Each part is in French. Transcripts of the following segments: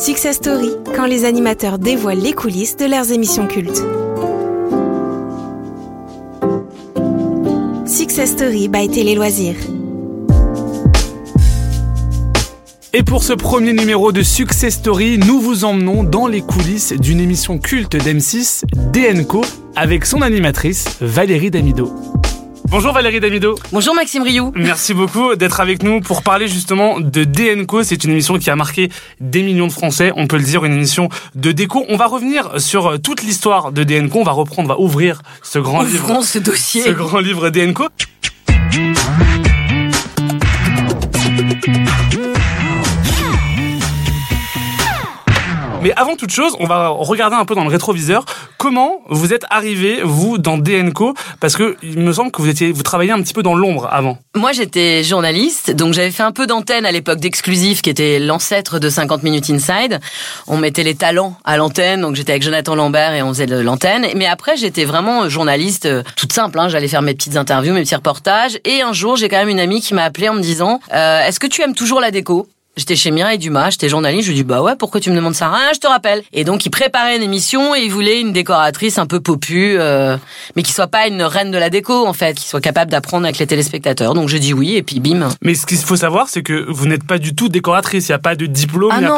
Success Story, quand les animateurs dévoilent les coulisses de leurs émissions cultes. Success Story by Télé Loisirs. Et pour ce premier numéro de Success Story, nous vous emmenons dans les coulisses d'une émission culte d'M6, DNCO, avec son animatrice Valérie Damido. Bonjour Valérie Damido. Bonjour Maxime Rioux. Merci beaucoup d'être avec nous pour parler justement de DNCO. C'est une émission qui a marqué des millions de Français, on peut le dire, une émission de déco. On va revenir sur toute l'histoire de DNCO. On va reprendre, on va ouvrir ce grand Ouvrons livre. ce dossier. Ce grand livre DNCO. Mais avant toute chose, on va regarder un peu dans le rétroviseur comment vous êtes arrivé vous dans DNCO parce que il me semble que vous étiez vous travailliez un petit peu dans l'ombre avant. Moi, j'étais journaliste, donc j'avais fait un peu d'antenne à l'époque d'Exclusif, qui était l'ancêtre de 50 minutes inside. On mettait les talents à l'antenne, donc j'étais avec Jonathan Lambert et on faisait de l'antenne. Mais après, j'étais vraiment journaliste, euh, toute simple. Hein, J'allais faire mes petites interviews, mes petits reportages. Et un jour, j'ai quand même une amie qui m'a appelé en me disant euh, Est-ce que tu aimes toujours la déco? J'étais chez Mireille Dumas, j'étais journaliste, je lui dis bah ouais, pourquoi tu me demandes ça? Ah, je te rappelle. Et donc il préparait une émission et il voulait une décoratrice un peu popu, euh, mais qui soit pas une reine de la déco en fait, qui soit capable d'apprendre avec les téléspectateurs. Donc j'ai dit oui et puis bim. Mais ce qu'il faut savoir, c'est que vous n'êtes pas du tout décoratrice. Il n'y a pas de diplôme, il Ah n'y a non,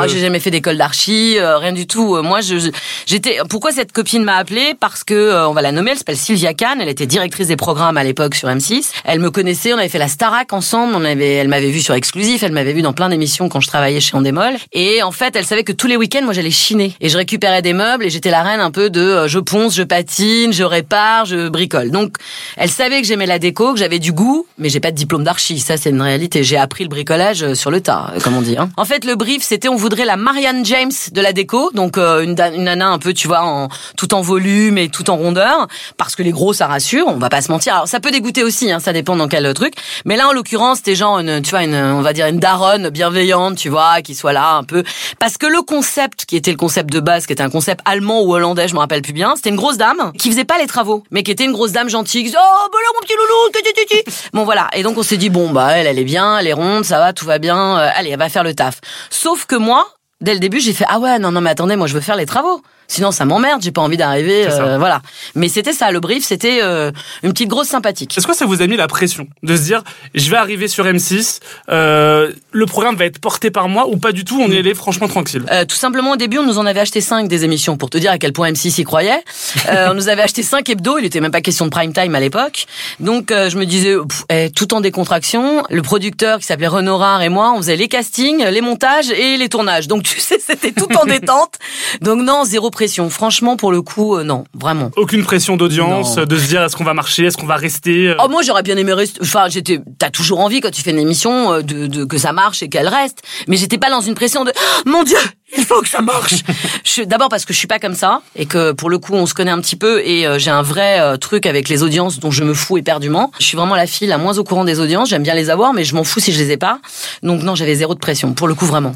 pas de. j'ai jamais fait d'école d'archi, euh, rien du tout. Euh, Moi, je, je- j'étais. Pourquoi cette copine m'a appelée Parce que euh, on va la nommer. Elle s'appelle Sylvia Kahn. Elle était directrice des programmes à l'époque sur M6. Elle me connaissait. On avait fait la Starac ensemble. On avait. Elle m'avait vu sur Exclusif. Elle m'avait vu dans plein d'émissions quand je travaillais chez Endemol. Et en fait, elle savait que tous les week-ends, moi, j'allais chiner et je récupérais des meubles et j'étais la reine un peu de euh, je ponce, je patine, je répare, je bricole. Donc, elle savait que j'aimais la déco, que j'avais du goût, mais j'ai pas de diplôme d'archi. Ça, c'est une réalité. J'ai appris le bricolage euh, sur le tas, euh, comme on dit. Hein. En fait, le brief, c'était on voudrait la Marianne James de la déco, donc une, une nana un peu, tu vois, en, tout en volume et tout en rondeur, parce que les gros, ça rassure. On va pas se mentir. Alors, ça peut dégoûter aussi, hein, ça dépend dans quel truc. Mais là, en l'occurrence, c'était genre tu vois, une, on va dire une daronne bienveillante, tu vois, qui soit là un peu, parce que le concept qui était le concept de base, qui était un concept allemand ou hollandais, je me rappelle plus bien, c'était une grosse dame qui faisait pas les travaux, mais qui était une grosse dame gentille, qui disait, oh, bah là, mon petit loulou, tu, tu, tu, tu. Bon, voilà. Et donc, on s'est dit, bon, bah, elle, elle est bien, elle est ronde, ça va, tout va bien, euh, allez, elle va faire le taf. Sauf que moi, dès le début, j'ai fait, ah ouais, non, non, mais attendez, moi, je veux faire les travaux. Sinon, ça m'emmerde, j'ai pas envie d'arriver, euh, voilà. Mais c'était ça, le brief, c'était euh, une petite grosse sympathique. Est-ce que ça vous a mis la pression de se dire je vais arriver sur M6, euh, le programme va être porté par moi ou pas du tout On y allait franchement tranquille? Euh, tout simplement, au début, on nous en avait acheté cinq des émissions pour te dire à quel point M6 y croyait. Euh, on nous avait acheté cinq hebdo. Il était même pas question de prime time à l'époque. Donc, euh, je me disais, pff, eh, tout en décontraction. Le producteur qui s'appelait Renaud Rare et moi, on faisait les castings, les montages et les tournages. Donc, tu sais, c'était tout en détente. Donc, non, zéro pression. Franchement, pour le coup, euh, non, vraiment. Aucune pression d'audience, de se dire est-ce qu'on va marcher, est-ce qu'on va rester. euh. Oh moi j'aurais bien aimé rester. Enfin j'étais. T'as toujours envie quand tu fais une émission euh, de, de que ça marche et qu'elle reste. Mais j'étais pas dans une pression de Oh, mon Dieu il faut que ça marche. D'abord parce que je suis pas comme ça et que pour le coup on se connaît un petit peu et euh, j'ai un vrai euh, truc avec les audiences dont je me fous éperdument. Je suis vraiment la fille la moins au courant des audiences. J'aime bien les avoir mais je m'en fous si je les ai pas. Donc non j'avais zéro de pression pour le coup vraiment.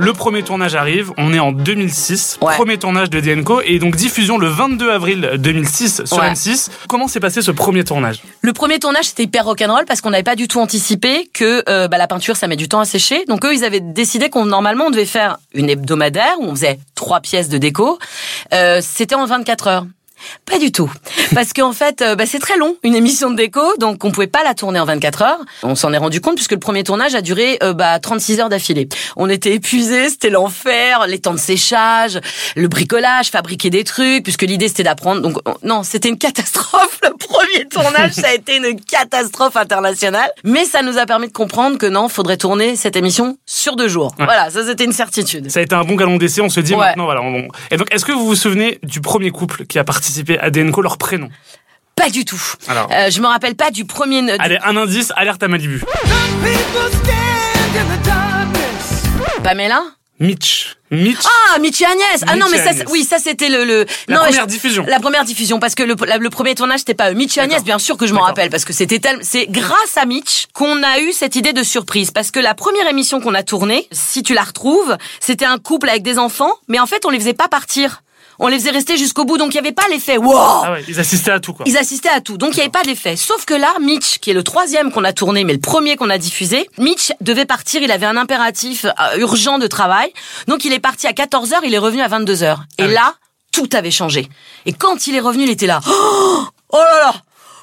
Le premier tournage arrive, on est en 2006, Ouais. premier tournage de DNCO et donc diffusion le 22 avril 2006 sur Ouais. M6. Comment s'est passé ce premier tournage? Le premier tournage c'était hyper rock'n'roll parce qu'on n'avait pas du tout anticipé que euh, bah, la peinture ça met du temps à sécher. Donc eux ils avaient décidé qu'on normalement on devait faire une hebdomadaire où on faisait trois pièces de déco. Euh, c'était en 24 heures. Pas du tout. Parce qu'en fait, euh, bah, c'est très long, une émission de déco, donc on pouvait pas la tourner en 24 heures. On s'en est rendu compte puisque le premier tournage a duré euh, bah, 36 heures d'affilée. On était épuisés, c'était l'enfer, les temps de séchage, le bricolage, fabriquer des trucs, puisque l'idée c'était d'apprendre. Donc on- non, c'était une catastrophe. Le premier tournage, ça a été une catastrophe internationale. Mais ça nous a permis de comprendre que non, faudrait tourner cette émission sur deux jours. Ouais. Voilà, ça c'était une certitude. Ça a été un bon galon d'essai, on se dit Ouais. maintenant voilà. on- Et donc est-ce que vous vous souvenez du premier couple qui a à DNCO, leur prénom Pas du tout. Alors. Euh, je me rappelle pas du premier. du- Allez, un indice, alerte à Malibu. Pamela. Mitch. Mitch. Ah, Michi Agnès. Ah non, mais ça, Agnès. oui, ça c'était le, le. La non, première je- diffusion. La première diffusion, parce que le, la- le premier tournage c'était pas eux. Michi Agnès, D'accord. bien sûr que je m'en rappelle, parce que c'était tel. C'est grâce à Mitch qu'on a eu cette idée de surprise, parce que la première émission qu'on a tournée, si tu la retrouves, c'était un couple avec des enfants, mais en fait on les faisait pas partir. On les faisait rester jusqu'au bout, donc il y avait pas l'effet wow. Ah ouais, ils assistaient à tout quoi. Ils assistaient à tout, donc il y avait pas d'effet. Sauf que là, Mitch, qui est le troisième qu'on a tourné, mais le premier qu'on a diffusé, Mitch devait partir. Il avait un impératif euh, urgent de travail, donc il est parti à 14 h il est revenu à 22 h Et Ah oui. là, tout avait changé. Et quand il est revenu, il était là. Oh là là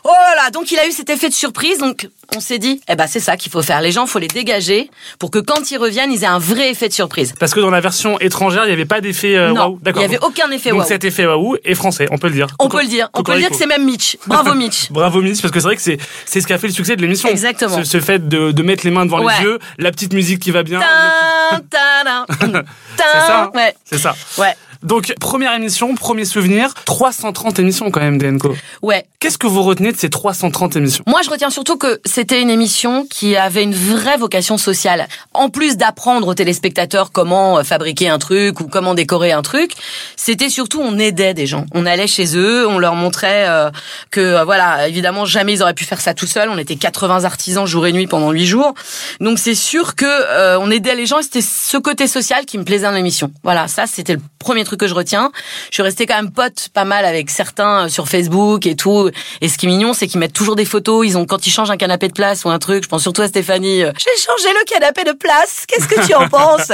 Oh là là Donc il a eu cet effet de surprise. Donc on s'est dit, eh ben c'est ça qu'il faut faire. Les gens, faut les dégager pour que quand ils reviennent, ils aient un vrai effet de surprise. Parce que dans la version étrangère, il n'y avait pas d'effet euh, waouh. il D'accord. n'y avait aucun effet Donc waouh. cet effet waouh est français, on peut le dire. On peut le dire. On peut le dire que c'est même Mitch. Bravo Mitch. Bravo Mitch, parce que c'est vrai que c'est c'est ce qui a fait le succès de l'émission. Exactement. Ce, ce fait de, de mettre les mains devant Ouais. les yeux, la petite musique qui va bien. C'est ça. hein Ouais. C'est ça. Ouais. Donc première émission, premier souvenir, 330 émissions quand même d'Enco. Ouais. Qu'est-ce que vous retenez de ces 330 émissions? Moi, je retiens surtout que c'était une émission qui avait une vraie vocation sociale. En plus d'apprendre aux téléspectateurs comment euh, fabriquer un truc ou comment décorer un truc, c'était surtout on aidait des gens. On allait chez eux, on leur montrait euh, que euh, voilà, évidemment jamais ils auraient pu faire ça tout seuls. On était 80 artisans jour et nuit pendant 8 jours. Donc c'est sûr que euh, on aidait les gens et c'était ce côté social qui me plaisait dans l'émission. Voilà, ça c'était le premier truc que je retiens. Je suis restée quand même pote pas mal avec certains euh, sur Facebook et tout. Et ce qui est mignon, c'est qu'ils mettent toujours des photos. Ils ont quand ils changent un canapé de place ou un truc. Je pense surtout à Stéphanie. euh, J'ai changé le canapé de place. Qu'est-ce que tu en penses?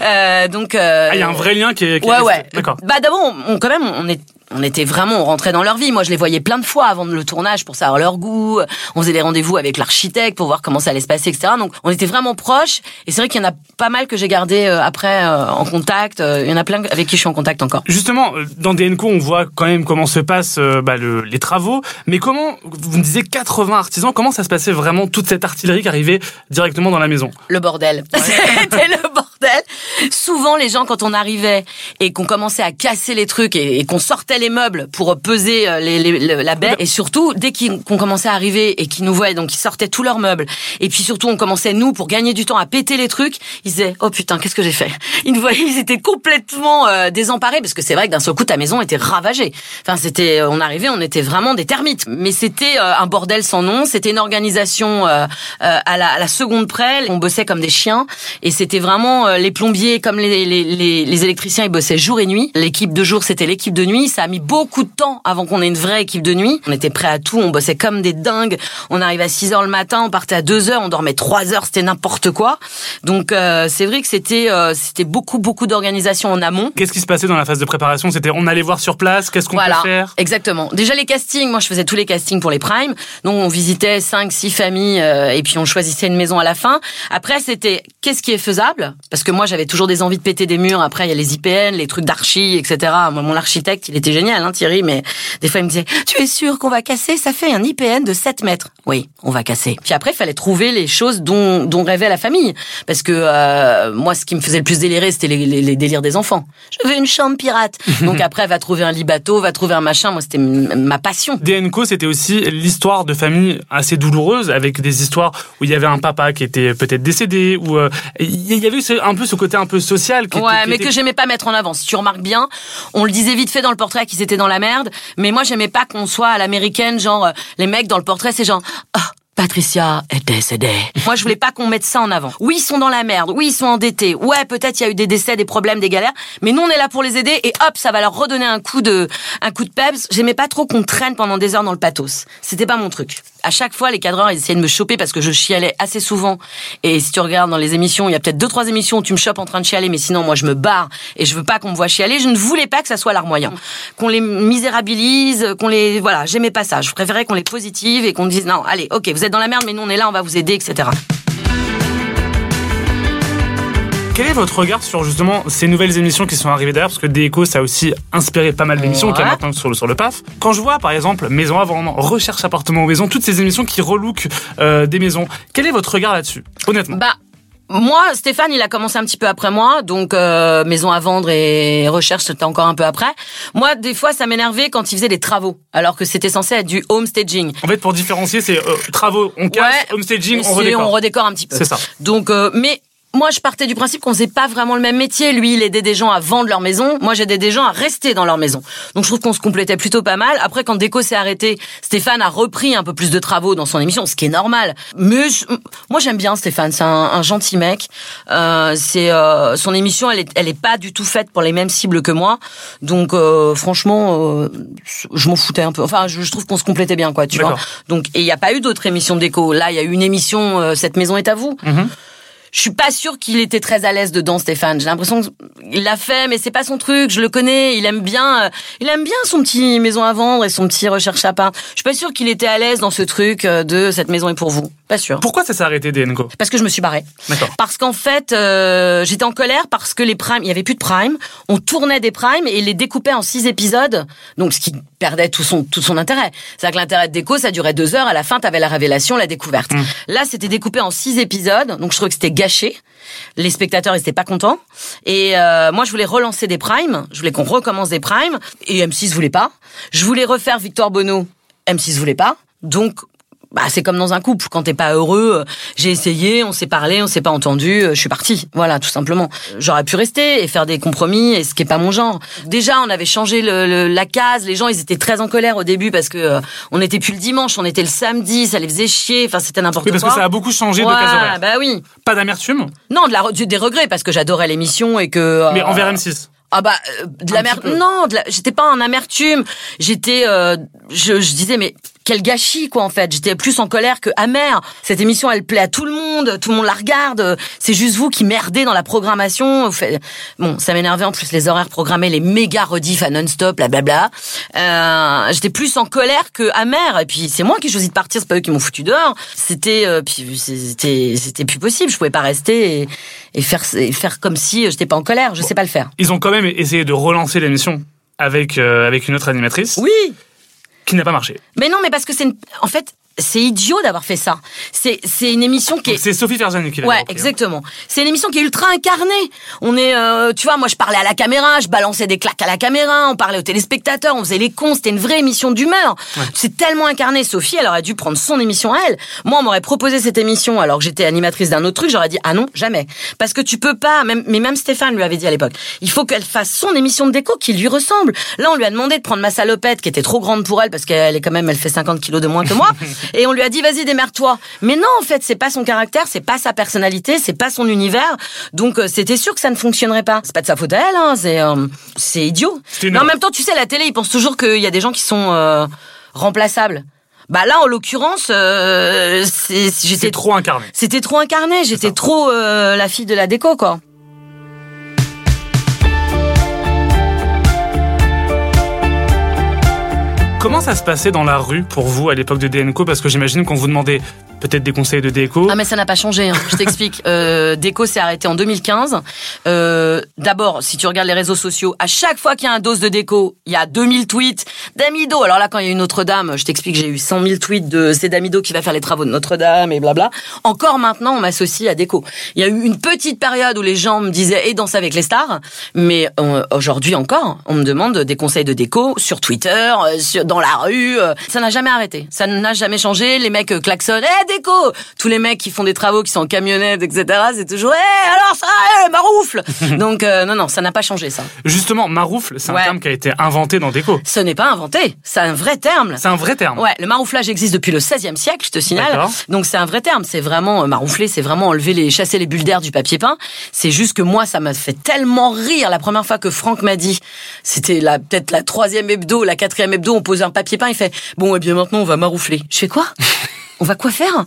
Euh, Donc euh, Ah, il y a un vrai lien qui est. qui est Ouais, resté. ouais. D'accord. Bah d'abord, on, on- quand même, on est. On était vraiment, on rentrait dans leur vie. Moi, je les voyais plein de fois avant le tournage pour savoir leur goût. On faisait des rendez-vous avec l'architecte pour voir comment ça allait se passer, etc. Donc, on était vraiment proches. Et c'est vrai qu'il y en a pas mal que j'ai gardé euh, après euh, en contact. Euh, Il y en a plein avec qui je suis en contact encore. Justement, dans DNCO, on voit quand même comment se passent euh, bah, le- les travaux. Mais comment, vous me disiez 80 artisans, comment ça se passait vraiment toute cette artillerie qui arrivait directement dans la maison? Le bordel. C'était le bordel. Souvent, les gens, quand on arrivait et qu'on commençait à casser les trucs et, qu'on sortait les meubles pour peser euh, la baie, et surtout, dès qu'on commençait à arriver et qu'ils nous voyaient, donc ils sortaient tous leurs meubles, et puis surtout, on commençait, nous, pour gagner du temps, à péter les trucs, ils disaient, oh putain, qu'est-ce que j'ai fait? Ils nous voyaient, ils étaient complètement euh, désemparés, parce que c'est vrai que d'un seul coup, ta maison était ravagée. Enfin, c'était, on arrivait, on était vraiment des termites. Mais c'était euh, un bordel sans nom, c'était une organisation euh, euh, à, la, seconde près, on bossait comme des chiens, et c'était vraiment euh, les plombiers comme les, les, les, les électriciens, ils bossaient jour et nuit. L'équipe de jour, c'était l'équipe de nuit. Ça a mis beaucoup de temps avant qu'on ait une vraie équipe de nuit. On était prêts à tout, on bossait comme des dingues. On arrivait à 6 heures le matin, on partait à 2 heures, on dormait 3 heures, c'était n'importe quoi. Donc euh, c'est vrai que c'était euh, c'était beaucoup beaucoup d'organisation en amont. Qu'est-ce qui se passait dans la phase de préparation? C'était on allait voir sur place, qu'est-ce qu'on Voilà, peut faire? exactement. Déjà les castings, moi je faisais tous les castings pour les primes. Donc on visitait 5 6 familles euh, et puis on choisissait une maison à la fin. Après c'était qu'est-ce qui est faisable? Parce que moi j'avais toujours des envies de péter des murs. Après il y a les IPN, les trucs d'archi, etc. Moi mon architecte, il était génial hein, Thierry mais des fois il me disait "Tu es sûr qu'on va casser? Ça fait un IPN de 7 mètres." Oui, on va casser. Puis après il fallait trouver les choses dont dont rêvait la famille parce que euh, moi ce qui me faisait le plus délirer c'était les, les, les délires des enfants. Je veux une chambre pirate. Donc après va trouver un lit bateau, va trouver un machin. Moi c'était ma passion. DNCO, c'était aussi l'histoire de famille assez douloureuse, avec des histoires où il y avait un papa qui était peut-être décédé, ou euh, il y avait un peu ce côté un peu social. Qui Ouais, était- qui mais était- que j'aimais pas mettre en avant. Si tu remarques bien, on le disait vite fait dans le portrait qu'ils étaient dans la merde, mais moi j'aimais pas qu'on soit à l'américaine, genre euh, les mecs dans le portrait c'est genre ah Patricia est décédée. Moi, je voulais pas qu'on mette ça en avant. Oui, ils sont dans la merde. Oui, ils sont endettés. Ouais, peut-être il y a eu des décès, des problèmes, des galères. Mais nous, on est là pour les aider et hop, ça va leur redonner un coup de, un coup de peps. J'aimais pas trop qu'on traîne pendant des heures dans le pathos. C'était pas mon truc. À chaque fois, les cadreurs, ils essayaient de me choper parce que je chialais assez souvent. Et si tu regardes dans les émissions, il y a peut-être deux, trois émissions où tu me chopes en train de chialer, mais sinon, moi, je me barre et je veux pas qu'on me voit chialer. Je ne voulais pas que ça soit larmoyant. Qu'on les misérabilise, qu'on les, voilà, j'aimais pas ça. Je préférais qu'on les positive et qu'on dise, non, allez, ok, vous êtes dans la merde, mais nous, on est là, on va vous aider, etc. Quel est votre regard sur justement ces nouvelles émissions qui sont arrivées derrière? Parce que Déco, ça a aussi inspiré pas mal d'émissions Ouais. qu'il y a maintenant sur le, sur le PAF. Quand je vois par exemple Maison à vendre, Recherche appartement aux maisons, toutes ces émissions qui relookent euh, des maisons, quel est votre regard là-dessus Honnêtement? Bah, moi, Stéphane, il a commencé un petit peu après moi, donc euh, maison à vendre et recherche, c'était encore un peu après. Moi, des fois, ça m'énervait quand il faisait des travaux, alors que c'était censé être du home staging. En fait, pour différencier, c'est euh, travaux, on casse, Ouais. homestaging, Et on redécore. on redécore un petit peu. C'est ça. Donc, euh, mais moi, je partais du principe qu'on faisait pas vraiment le même métier. Lui, il aidait des gens à vendre leur maison. Moi, j'aidais des gens à rester dans leur maison. Donc, je trouve qu'on se complétait plutôt pas mal. Après, quand Déco s'est arrêté, Stéphane a repris un peu plus de travaux dans son émission, ce qui est normal. Mais moi, j'aime bien Stéphane. C'est un, gentil mec. Euh, c'est euh, son émission, elle est, elle est pas du tout faite pour les mêmes cibles que moi. Donc, euh, franchement, euh, je m'en foutais un peu. Enfin, je, trouve qu'on se complétait bien, quoi. Tu vois. Donc, et il n'y a pas eu d'autres émissions Déco. Là, il y a eu une émission. Euh, Cette maison est à vous. Mm-hmm je suis pas sûre qu'il était très à l'aise dedans, Stéphane. J'ai l'impression qu'il l'a fait, mais c'est pas son truc. Je le connais. Il aime bien, euh, il aime bien son petit maison à vendre et son petit recherche à pain. Je suis pas sûre qu'il était à l'aise dans ce truc euh, de cette maison est pour vous. Pas sûr. Pourquoi ça s'est arrêté DNCO Parce que je me suis barrée. D'accord. Parce qu'en fait, euh, j'étais en colère parce que les primes, il y avait plus de primes. On tournait des primes et les découpait en six épisodes. Donc, ce qui perdait tout son tout son intérêt. C'est-à-dire que l'intérêt de déco, ça durait deux heures. À la fin, t'avais la révélation, la découverte. Mmh. Là, c'était découpé en six épisodes. Donc, je trouvais que c'était gâché. Les spectateurs n'étaient pas contents. Et euh, moi, je voulais relancer des primes. Je voulais qu'on recommence des primes. Et M6 voulait pas. Je voulais refaire Victoire Bonneau. M6 voulait pas. Donc, bah, c'est comme dans un couple. Quand t'es pas heureux, euh, j'ai essayé, on s'est parlé, on s'est pas entendu, euh, je suis partie. Voilà, tout simplement. J'aurais pu rester et faire des compromis, et ce qui est pas mon genre. Déjà, on avait changé le, la case. Les gens, ils étaient très en colère au début parce que euh, on n'était plus le dimanche, on était le samedi, ça les faisait chier. Enfin, c'était n'importe oui, parce que ça a beaucoup changé de case horaire. Bah oui. Pas d'amertume. Non, de la, des regrets parce que j'adorais l'émission et que. Mais envers M6. Ah bah de l'amertume. Non, j'étais pas en amertume. J'étais, je, je disais mais quel gâchis quoi en fait. J'étais plus en colère que amère. Cette émission elle plaît à tout le monde, tout le monde la regarde. C'est juste vous qui merdez dans la programmation. Bon, ça m'énervait en plus les horaires programmés, les méga rediff à non-stop, blablabla. Euh, J'étais plus en colère que amère. Et puis c'est moi qui choisi de partir, c'est pas eux qui m'ont foutu dehors. C'était euh, puis c'était c'était plus possible. Je pouvais pas rester et, et faire et faire comme si j'étais pas en colère. Je sais pas le faire. Ils ont quand même essayé de relancer l'émission avec euh, avec une autre animatrice. Oui qui n'a pas marché. Mais non, mais parce que c'est une... en fait c'est idiot d'avoir fait ça. C'est c'est une émission qui est c'est Sophie Ferjani qui l'a Ouais, exactement. C'est une émission qui est ultra incarnée. On est euh, tu vois, moi je parlais à la caméra, je balançais des claques à la caméra, on parlait aux téléspectateurs, on faisait les cons, c'était une vraie émission d'humeur. C'est tellement incarné Sophie, elle aurait dû prendre son émission à elle. Moi on m'aurait proposé cette émission alors que j'étais animatrice d'un autre truc, j'aurais dit ah non, jamais. Parce que tu peux pas même mais même Stéphane lui avait dit à l'époque, il faut qu'elle fasse son émission de déco qui lui ressemble. Là, on lui a demandé de prendre ma salopette qui était trop grande pour elle parce qu'elle est quand même elle fait 50 kilos de moins que moi et on lui a dit vas-y démerde-toi. Mais non, en fait, c'est pas son caractère, c'est pas sa personnalité, c'est pas son univers. Donc euh, c'était sûr que ça ne fonctionnerait pas. C'est pas de sa faute à elle, hein, c'est euh, c'est idiot. Mais en même temps, tu sais, la télé, ils pensent toujours qu'il y a des gens qui sont euh, remplaçables. Bah là, en l'occurrence, j'étais trop incarné. C'était trop incarné. J'étais trop la fille de la déco, quoi. Comment ça se passait dans la rue pour vous à l'époque de DNCO Parce que j'imagine qu'on vous demandait peut-être des conseils de déco. Ah mais ça n'a pas changé. Hein. Je t'explique. euh, déco s'est arrêté en 2015. Euh, D'abord, si tu regardes les réseaux sociaux, à chaque fois qu'il y a un dose de déco, il y a 2000 tweets d'Amido. Alors là, quand il y a eu Notre-Dame, je t'explique, j'ai eu 100 000 tweets de c'est d'Amido qui va faire les travaux de Notre-Dame et blabla. Encore maintenant, on m'associe à déco. Il y a eu une petite période où les gens me disaient et danser avec les stars, mais euh, aujourd'hui encore, on me demande des conseils de déco sur Twitter, sur, dans la rue. Euh. ça n'a jamais arrêté. Ça n'a jamais changé. Les mecs klaxonnent. Eh, déco Tous les mecs qui font des travaux, qui sont en camionnette, etc. C'est toujours, eh, alors ça, eh, maroufle Donc, euh, non, non, ça n'a pas changé, ça. Justement, maroufle, c'est un terme qui a été inventé dans déco. Ce n'est pas inventé. C'est un vrai terme. C'est un vrai terme. Ouais, le marouflage existe depuis le 16e siècle, je te signale. Donc, c'est un vrai terme. C'est vraiment, euh, maroufler, c'est vraiment enlever les, chasser les bulles d'air du papier peint. C'est juste que moi, ça m'a fait tellement rire la première fois que Franck m'a dit, c'était la, peut-être la troisième hebdo, la quatrième hebdo, on posait un papier peint, il fait, bon, et eh bien maintenant, on va maroufler. Je fais quoi? on va quoi faire?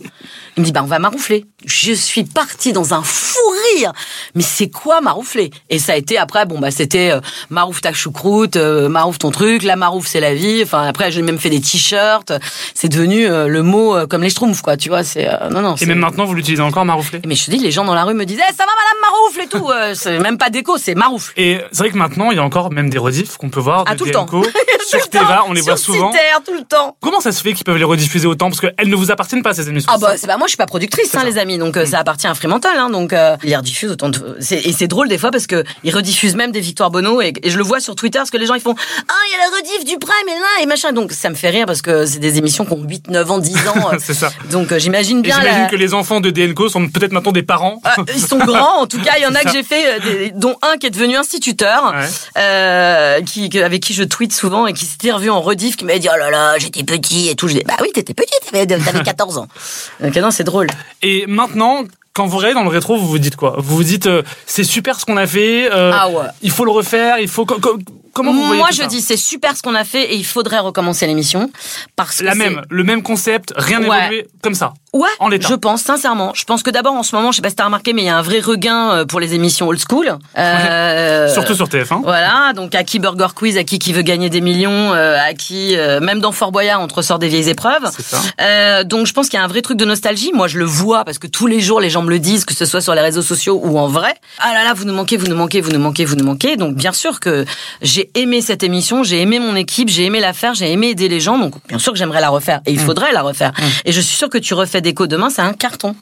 Il me dit, bah, on va maroufler. Je suis partie dans un fou rire. Mais c'est quoi maroufler? Et ça a été après, bon, bah, c'était euh, marouf ta choucroute, euh, marouf ton truc, la marouf c'est la vie. Enfin, après, j'ai même fait des t-shirts. C'est devenu euh, le mot comme les schtroumpfs, quoi. Tu vois, c'est, non, non. Et même maintenant, vous l'utilisez encore, maroufler? Mais je te dis, les gens dans la rue me disaient, eh, ça va, madame maroufle et tout. c'est même pas déco, c'est maroufle. Et c'est vrai que maintenant, il y a encore même des rediffs qu'on peut voir de ah, tout le temps. sur Teva, on les voit souvent. tout le temps. Comment ça se fait qu'ils peuvent les rediffuser autant? Parce qu'elles ne vous appartiennent pas, ces émissions. Ah bah, c'est moi, je suis pas productrice, hein, les amis. Donc, euh, ça appartient à Fremantle. Hein, donc, euh, lire rediffusent autant de. Et c'est drôle des fois parce que ils rediffusent même des victoires Bono et, et je le vois sur Twitter parce que les gens ils font ah il y a la rediff du Prime et là et machin donc ça me fait rire parce que c'est des émissions qui ont 8, 9 ans, 10 ans. euh, C'est ça. donc j'imagine bien. j'imagine la- que les enfants de DNCO sont peut-être maintenant des parents. Ah, ils sont grands, en tout cas. Il y en a que j'ai fait, des- dont un qui est devenu instituteur, Ouais. qui, avec qui je tweete souvent et qui s'était revu en rediff, qui m'avait dit oh là là, j'étais petit et tout. Je dis bah oui, t'étais petit, t'avais, t'avais 14 ans. Donc non, c'est drôle. Et maintenant, quand vous regardez dans le rétro, vous vous dites quoi? Vous vous dites euh, c'est super ce qu'on a fait. euh, Ah ouais. Il faut le refaire. Il faut comment vous voyez Moi, tout je ça dis c'est super ce qu'on a fait et il faudrait recommencer l'émission parce que la même, le même concept, rien Ouais. n'évolué comme ça. Ouais, En l'état. je pense sincèrement. Je pense que d'abord en ce moment, je sais pas si t'as remarqué, mais il y a un vrai regain euh, pour les émissions old school. Euh, Surtout sur TF1. Voilà, donc à qui Burger Quiz, à qui qui veut gagner des millions, euh, à qui euh, même dans Fort Boyard on te ressort des vieilles épreuves. C'est ça. Euh, donc je pense qu'il y a un vrai truc de nostalgie. Moi je le vois parce que tous les jours les gens me le disent, que ce soit sur les réseaux sociaux ou en vrai. Ah là là, vous nous manquez, vous nous manquez, vous nous manquez, vous nous manquez. Donc bien sûr que j'ai aimé cette émission, j'ai aimé mon équipe, j'ai aimé la faire, j'ai aimé aider les gens. Donc bien sûr que j'aimerais la refaire et il faudrait la refaire. Et je suis sûre que tu refais déco demain, c'est un carton.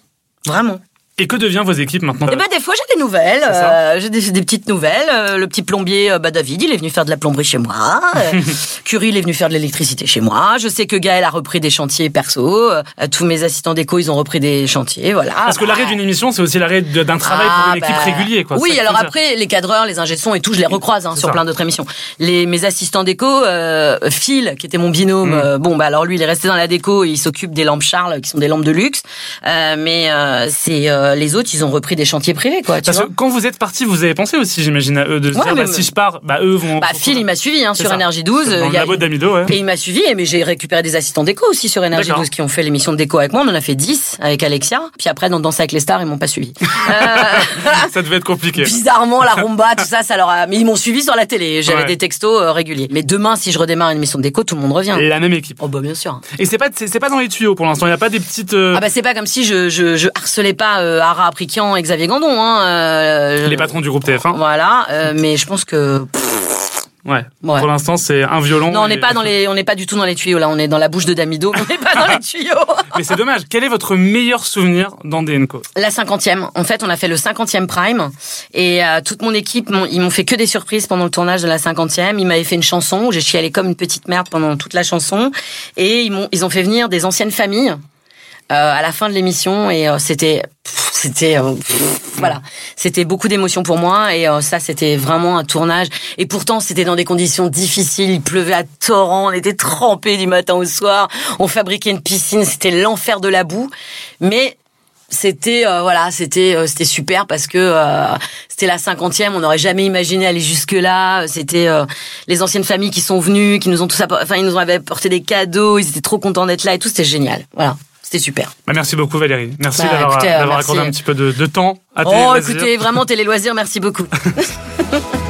Vraiment. Et que devient vos équipes maintenant Eh ben des fois j'ai des nouvelles, euh, j'ai des, des petites nouvelles. Euh, le petit plombier, euh, bah David, il est venu faire de la plomberie chez moi. Euh, Curie, il est venu faire de l'électricité chez moi. Je sais que Gaël a repris des chantiers perso. Tous mes assistants déco, ils ont repris des chantiers. Voilà. Parce que l'arrêt d'une émission, c'est aussi l'arrêt d'un travail pour Ah, une équipe bah, régulier. Quoi. Oui, alors après, les cadreurs, les ingé sons et tout, je les recroise hein, sur ça. plein d'autres émissions. Les mes assistants déco, euh, Phil, qui était mon binôme, Mm. bon bah alors lui, il est resté dans la déco, et il s'occupe des lampes Charles, qui sont des lampes de luxe. Euh, mais euh, c'est euh, les autres, ils ont repris des chantiers privés, quoi. Tu Parce vois que quand vous êtes parti, vous avez pensé aussi, j'imagine, à eux, de se Ouais, dire, bah, si je pars, bah, eux vont. Bah Phil, il m'a suivi hein, sur. Énergie 12. Dans le il y a- labo d'Amido, ouais. Et il m'a suivi, mais j'ai récupéré des assistants déco aussi sur Énergie D'accord. 12 qui ont fait l'émission de déco avec moi. On en a fait 10 avec Alexia. Puis après, dans Danse avec les stars, ils m'ont pas suivi. Euh, Ça devait être compliqué. bizarrement, la rumba, tout ça, ça leur a. Mais ils m'ont suivi sur la télé. J'avais Ouais. des textos euh, réguliers. Mais demain, si je redémarre une émission de déco, tout le monde revient. Et la même équipe. Oh bah bien sûr. Et c'est pas, c'est pas dans les tuyaux pour l'instant. Il n'y a pas des petites. Ah bah c'est pas comme si je je, je harcelais pas euh, Ara Aprikian et Xavier Gandon. Hein, euh, les patrons du groupe TF1. Voilà, euh, mais je pense que Ouais. Ouais. Pour l'instant, c'est un violon. non, on n'est et- pas dans les, on n'est pas du tout dans les tuyaux là. On est dans la bouche de Damido. On n'est pas dans les tuyaux. Mais c'est dommage. Quel est votre meilleur souvenir dans DNCO La cinquantième. En fait, on a fait le cinquantième prime et euh, toute mon équipe, ils m'ont fait que des surprises pendant le tournage de la cinquantième. Ils m'avaient fait une chanson où j'ai chialé comme une petite merde pendant toute la chanson et ils m'ont, ils ont fait venir des anciennes familles. Euh, à la fin de l'émission et euh, c'était c'était euh, voilà. C'était beaucoup d'émotions pour moi et ça c'était vraiment un tournage. Et pourtant c'était dans des conditions difficiles. Il pleuvait à torrent. On était trempés du matin au soir. On fabriquait une piscine. C'était l'enfer de la boue. Mais c'était euh, voilà c'était euh, c'était super parce que euh, c'était la cinquantième. On n'aurait jamais imaginé aller jusque là c'était les anciennes familles qui sont venues qui nous ont tous enfin ils nous avaient apporté des cadeaux. Ils étaient trop contents d'être là et tout. C'était génial. Voilà c'était super Bah, Merci beaucoup Valérie. Merci Bah, d'avoir euh, accordé un petit peu de, de temps à tes oh loisirs. écoutez vraiment télé loisirs merci beaucoup